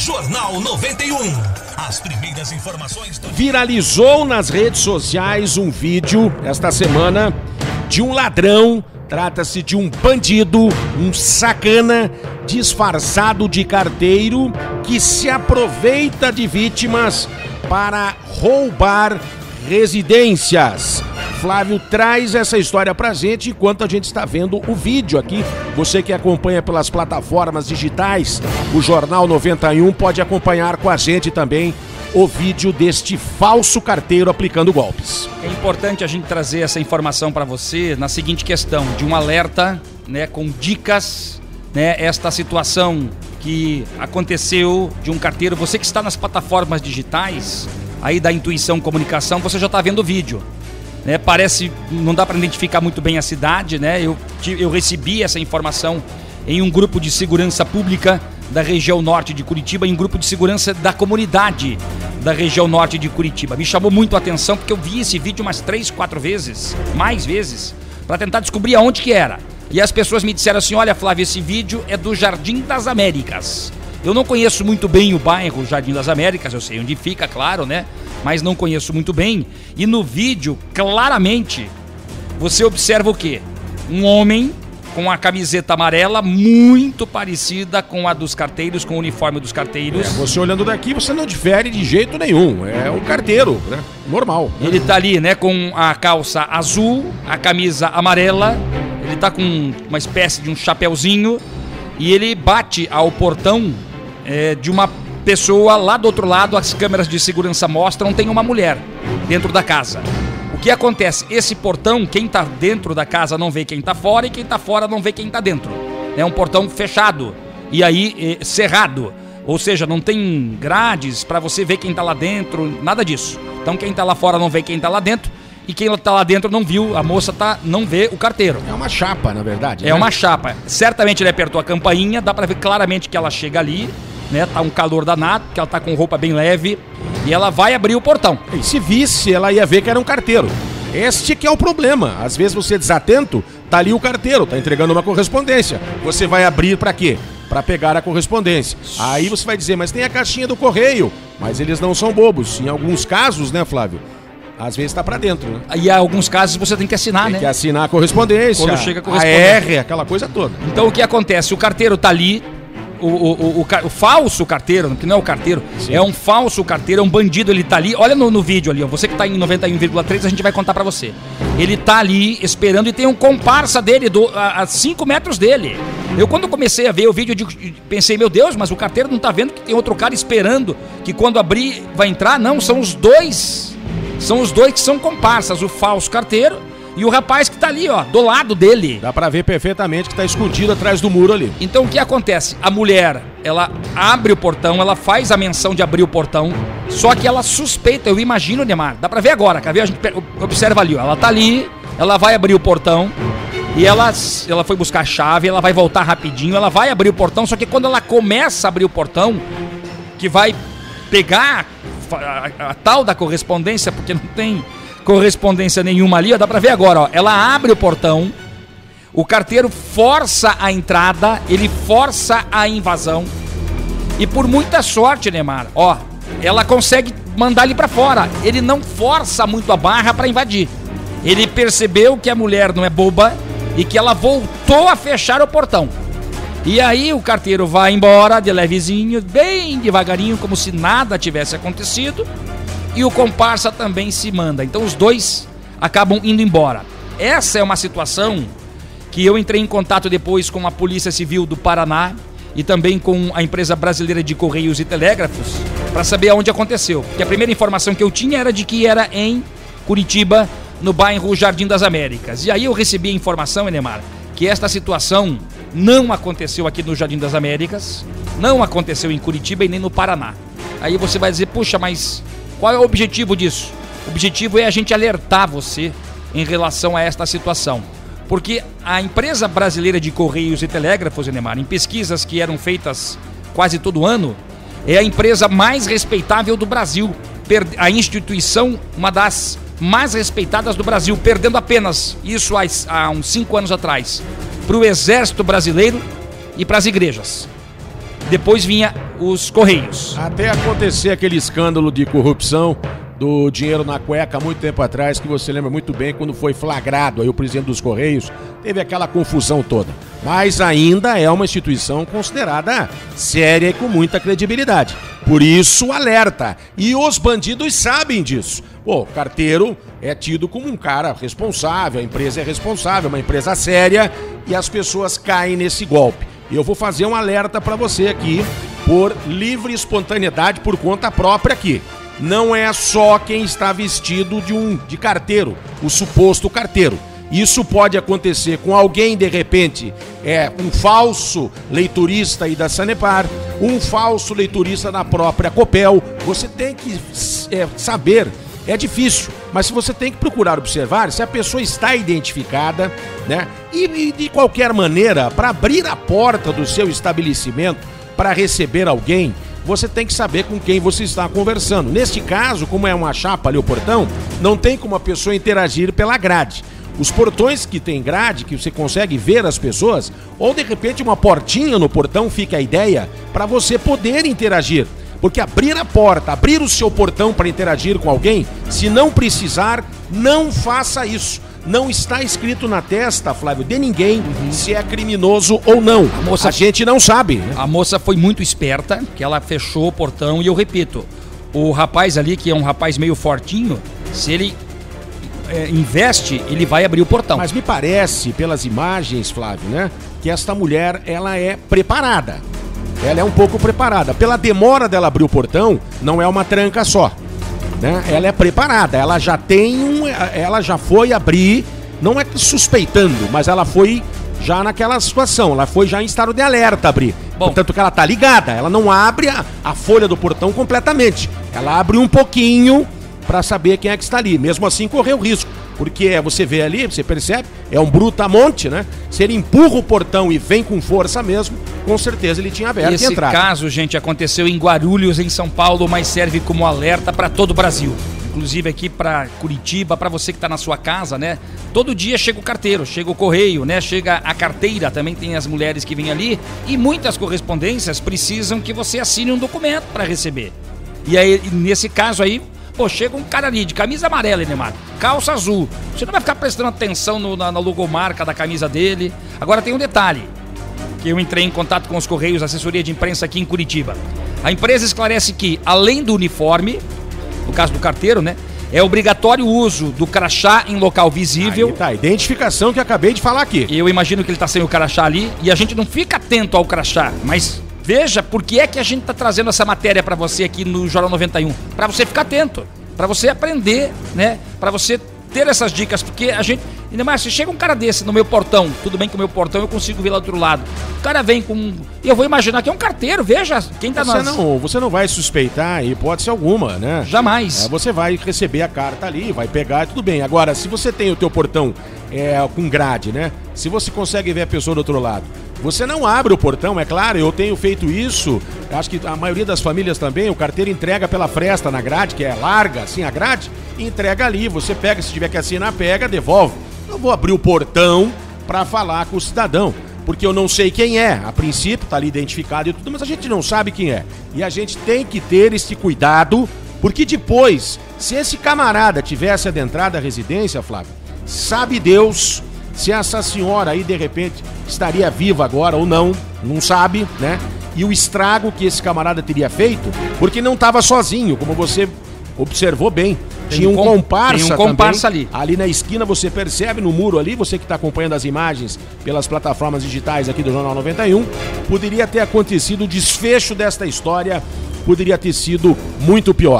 Jornal 91. As primeiras informações do Viralizou nas redes sociais um vídeo esta semana de um ladrão. Trata-se de um bandido, um sacana disfarçado de carteiro que se aproveita de vítimas para roubar residências. Flávio traz essa história pra gente enquanto a gente está vendo o vídeo aqui. Você que acompanha pelas plataformas digitais, o Jornal 91 pode acompanhar com a gente também o vídeo deste falso carteiro aplicando golpes. É importante a gente trazer essa informação para você na seguinte questão, de um alerta, né, com dicas, né, esta situação que aconteceu de um carteiro, você que está nas plataformas digitais, aí da Intuição Comunicação, você já está vendo o vídeo. Né, parece, não dá para identificar muito bem a cidade, né? Eu, eu recebi essa informação em um grupo de segurança pública da região norte de Curitiba, em um grupo de segurança da comunidade da região norte de Curitiba. Me chamou muito a atenção porque eu vi esse vídeo umas três, quatro vezes, mais vezes, para tentar descobrir aonde que era. E as pessoas me disseram assim: olha, Flávio, esse vídeo é do Jardim das Américas. Eu não conheço muito bem o bairro Jardim das Américas, eu sei onde fica, claro, né? Mas não conheço muito bem. E no vídeo, claramente, você observa o quê? Um homem com a camiseta amarela muito parecida com a dos carteiros, com o uniforme dos carteiros. É, você olhando daqui, você não difere de jeito nenhum. É um carteiro, né? Normal. Ele tá ali, né, com a calça azul, a camisa amarela, ele tá com uma espécie de um chapéuzinho e ele bate ao portão é, de uma pessoa lá do outro lado, as câmeras de segurança mostram, tem uma mulher dentro da casa. O que acontece? Esse portão, quem está dentro da casa não vê quem está fora e quem está fora não vê quem está dentro. É um portão fechado e aí é, cerrado. Ou seja, não tem grades para você ver quem está lá dentro, nada disso. Então quem está lá fora não vê quem está lá dentro e quem está lá dentro não viu, a moça tá, não vê o carteiro. É uma chapa, na verdade. É né? uma chapa. Certamente ele apertou a campainha, dá para ver claramente que ela chega ali, né? Tá um calor danado, que ela tá com roupa bem leve e ela vai abrir o portão. E se visse, ela ia ver que era um carteiro. Este que é o problema. Às vezes você é desatento, tá ali o carteiro, tá entregando uma correspondência. Você vai abrir para quê? Para pegar a correspondência. Aí você vai dizer, mas tem a caixinha do correio. Mas eles não são bobos. Em alguns casos, né, Flávio? Às vezes tá para dentro, né? E em alguns casos você tem que assinar, tem né? que assinar a correspondência. Quando chega a a correspondência. R, aquela coisa toda. Então o que acontece? O carteiro tá ali, o, o, o, o, falso carteiro, que não é o carteiro, Sim. é um falso carteiro, é um bandido, ele tá ali. Olha no, no vídeo ali, ó, você que tá em 91,3, a gente vai contar pra você. Ele tá ali esperando e tem um comparsa dele do, a 5 metros dele. Eu quando comecei a ver o vídeo, eu digo- pensei, meu Deus, mas o carteiro não tá vendo que tem outro cara esperando, que quando abrir vai entrar? Não, são os dois. São os dois que são comparsas, o falso carteiro e o rapaz que tá ali, ó, do lado dele. Dá pra ver perfeitamente que tá escondido atrás do muro ali. Então o que acontece? A mulher, ela abre o portão, ela faz a menção de abrir o portão, só que ela suspeita, eu imagino, Neymar. Dá pra ver agora, quer ver? A gente observa ali, ó. Ela tá ali, ela vai abrir o portão e ela, ela foi buscar a chave, ela vai voltar rapidinho, ela vai abrir o portão, só que quando ela começa a abrir o portão, que vai pegar a, a- a tal da correspondência, porque não tem correspondência nenhuma ali, ó, dá pra ver agora, ó. Ela abre o portão, o carteiro força a entrada, ele força a invasão. E por muita sorte, Neymar, ó, ela consegue mandar ele pra fora. Ele não força muito a barra pra invadir. Ele percebeu que a mulher não é boba e que ela voltou a fechar o portão. E aí o carteiro vai embora de levezinho, bem devagarinho, como se nada tivesse acontecido. E o comparsa também se manda. Então os dois acabam indo embora. Essa é uma situação que eu entrei em contato depois com a Polícia Civil do Paraná e também com a empresa brasileira de Correios e Telégrafos para saber aonde aconteceu. Porque a primeira informação que eu tinha era de que era em Curitiba, no bairro Jardim das Américas. E aí eu recebi a informação, Enemar, que esta situação não aconteceu aqui no Jardim das Américas, não aconteceu em Curitiba e nem no Paraná. Aí você vai dizer, puxa, mas qual é o objetivo disso? O objetivo é a gente alertar você em relação a esta situação. Porque a empresa brasileira de Correios e Telégrafos, Enemar, em pesquisas que eram feitas quase todo ano, é a empresa mais respeitável do Brasil. A instituição, uma das mais respeitadas do Brasil, perdendo apenas, isso há uns cinco anos atrás, para o Exército Brasileiro e para as igrejas. Depois vinha os Correios. Até acontecer aquele escândalo de corrupção do dinheiro na cueca há muito tempo atrás, que você lembra muito bem quando foi flagrado aí o presidente dos Correios, teve aquela confusão toda. Mas ainda é uma instituição considerada séria e com muita credibilidade. Por isso, alerta. E os bandidos sabem disso. Pô, carteiro é tido como um cara responsável, a empresa é responsável, uma empresa séria, e as pessoas caem nesse golpe. Eu vou fazer um alerta para você aqui, por livre espontaneidade, por conta própria aqui não é só quem está vestido de um de carteiro, o suposto carteiro. Isso pode acontecer com alguém, de repente, é um falso leiturista aí da Sanepar, um falso leiturista da própria Copel. Você tem que é, saber, é difícil, mas se você tem que procurar observar se a pessoa está identificada, né? E, e de qualquer maneira, para abrir a porta do seu estabelecimento para receber alguém, você tem que saber com quem você está conversando. Neste caso, como é uma chapa ali o portão, não tem como a pessoa interagir pela grade. Os portões que tem grade, que você consegue ver as pessoas, ou de repente uma portinha no portão fica a ideia para você poder interagir. Porque abrir a porta, abrir o seu portão para interagir com alguém, se não precisar, não faça isso não está escrito na testa, Flávio, de ninguém uhum. se é criminoso ou não. A, moça, a gente não sabe. Né? A moça foi muito esperta, que ela fechou o portão e eu repito, o rapaz ali, que é um rapaz meio fortinho, se ele é, investe, ele vai abrir o portão. Mas me parece, pelas imagens, Flávio, né, que esta mulher, ela é preparada. Ela é um pouco preparada. Pela demora dela abrir o portão, não é uma tranca só né? Ela é preparada, ela já tem um, ela já foi abrir, não é suspeitando, mas ela foi já naquela situação, ela foi já em estado de alerta abrir. Bom. Portanto que ela tá ligada, ela não abre a, a folha do portão completamente. Ela abre um pouquinho para saber quem é que está ali. Mesmo assim correu risco, porque você vê ali, você percebe, é um brutamonte, né? Se ele empurra o portão e vem com força mesmo, com certeza ele tinha aberto Esse e entrado. caso, gente, aconteceu em Guarulhos, em São Paulo, mas serve como alerta para todo o Brasil. Inclusive aqui para Curitiba, para você que está na sua casa, né? Todo dia chega o carteiro, chega o correio, né? Chega a carteira, também tem as mulheres que vêm ali e muitas correspondências precisam que você assine um documento para receber. E aí, nesse caso aí, pô, chega um cara ali de camisa amarela, Neymar, calça azul. Você não vai ficar prestando atenção no, na, na logomarca da camisa dele. Agora tem um detalhe que eu entrei em contato com os Correios, assessoria de imprensa aqui em Curitiba. A empresa esclarece que, além do uniforme, no caso do carteiro, né? É obrigatório o uso do crachá em local visível. Aí tá, identificação que acabei de falar aqui. Eu imagino que ele está sem o crachá ali e a gente não fica atento ao crachá, mas veja por que é que a gente está trazendo essa matéria para você aqui no Jornal 91. Para você ficar atento, para você aprender, né? Para você ter essas dicas, porque a gente. Ainda mais, se chega um cara desse no meu portão, tudo bem que o meu portão eu consigo ver lá do outro lado. O cara vem com. Eu vou imaginar que é um carteiro, veja quem tá você nas... não Você não vai suspeitar hipótese alguma, né? Jamais. É, você vai receber a carta ali, vai pegar, tudo bem. Agora, se você tem o teu portão é, com grade, né? Se você consegue ver a pessoa do outro lado você não abre o portão, é claro, eu tenho feito isso. Acho que a maioria das famílias também, o carteiro entrega pela fresta na grade, que é larga, assim a grade, entrega ali. Você pega, se tiver que assinar, pega, devolve. Eu vou abrir o portão para falar com o cidadão, porque eu não sei quem é. A princípio tá ali identificado e tudo, mas a gente não sabe quem é. E a gente tem que ter esse cuidado, porque depois, se esse camarada tivesse adentrado a residência, Flávio, sabe Deus se essa senhora aí de repente estaria viva agora ou não, não sabe, né? E o estrago que esse camarada teria feito, porque não estava sozinho, como você observou bem. Tinha um, um comparsa, tem um comparsa também, ali. Ali na esquina você percebe no muro ali, você que está acompanhando as imagens pelas plataformas digitais aqui do Jornal 91, poderia ter acontecido o desfecho desta história, poderia ter sido muito pior.